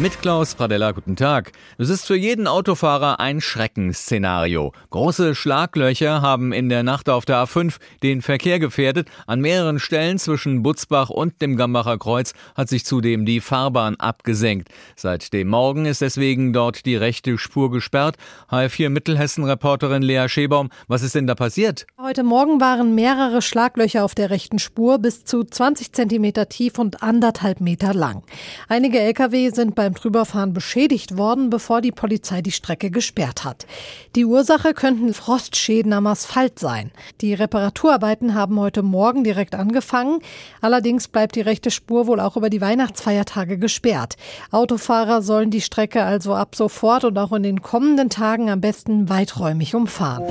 Mit Klaus Pradella, guten Tag. Es ist für jeden Autofahrer ein Schreckensszenario. Große Schlaglöcher haben in der Nacht auf der A5 den Verkehr gefährdet. An mehreren Stellen zwischen Butzbach und dem Gambacher Kreuz hat sich zudem die Fahrbahn abgesenkt. Seit dem Morgen ist deswegen dort die rechte Spur gesperrt. HR4 Mittelhessen-Reporterin Lea Schebaum, was ist denn da passiert? Heute Morgen waren mehrere Schlaglöcher auf der rechten Spur bis zu 20 Zentimeter tief und anderthalb Meter lang. Einige Lkw sind bei beim Drüberfahren beschädigt worden, bevor die Polizei die Strecke gesperrt hat. Die Ursache könnten Frostschäden am Asphalt sein. Die Reparaturarbeiten haben heute Morgen direkt angefangen. Allerdings bleibt die rechte Spur wohl auch über die Weihnachtsfeiertage gesperrt. Autofahrer sollen die Strecke also ab sofort und auch in den kommenden Tagen am besten weiträumig umfahren.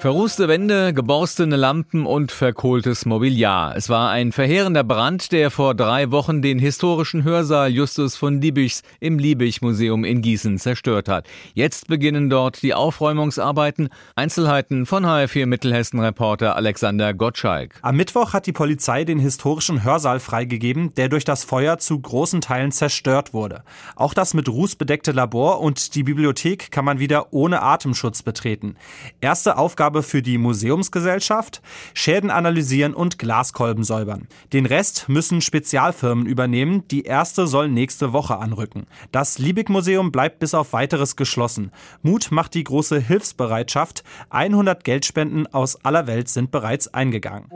Verrußte Wände, geborstene Lampen und verkohltes Mobiliar. Es war ein verheerender Brand, der vor drei Wochen den historischen Hörsaal Justus von Liebichs im Liebig-Museum in Gießen zerstört hat. Jetzt beginnen dort die Aufräumungsarbeiten. Einzelheiten von HR4 Mittelhessen-Reporter Alexander Gottschalk. Am Mittwoch hat die Polizei den historischen Hörsaal freigegeben, der durch das Feuer zu großen Teilen zerstört wurde. Auch das mit Ruß bedeckte Labor und die Bibliothek kann man wieder ohne Atemschutz betreten. Erste Aufgabe Aufgabe für die Museumsgesellschaft, Schäden analysieren und Glaskolben säubern. Den Rest müssen Spezialfirmen übernehmen, die erste soll nächste Woche anrücken. Das Liebig-Museum bleibt bis auf weiteres geschlossen. Mut macht die große Hilfsbereitschaft. 100 Geldspenden aus aller Welt sind bereits eingegangen.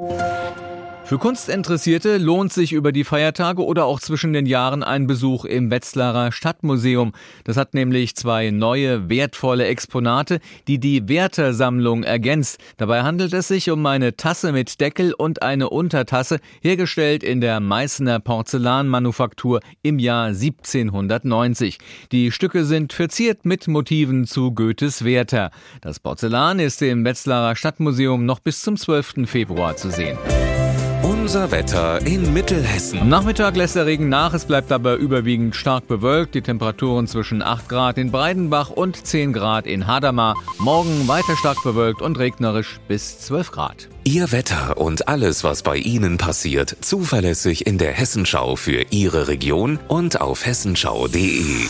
Für Kunstinteressierte lohnt sich über die Feiertage oder auch zwischen den Jahren ein Besuch im Wetzlarer Stadtmuseum. Das hat nämlich zwei neue, wertvolle Exponate, die die Werthersammlung ergänzt. Dabei handelt es sich um eine Tasse mit Deckel und eine Untertasse, hergestellt in der Meißner Porzellanmanufaktur im Jahr 1790. Die Stücke sind verziert mit Motiven zu Goethes Werther. Das Porzellan ist im Wetzlarer Stadtmuseum noch bis zum 12. Februar zu sehen. Unser Wetter in Mittelhessen. Am Nachmittag lässt der Regen nach, es bleibt aber überwiegend stark bewölkt. Die Temperaturen zwischen 8 Grad in Breidenbach und 10 Grad in Hadamar. Morgen weiter stark bewölkt und regnerisch bis 12 Grad. Ihr Wetter und alles, was bei Ihnen passiert, zuverlässig in der Hessenschau für Ihre Region und auf hessenschau.de.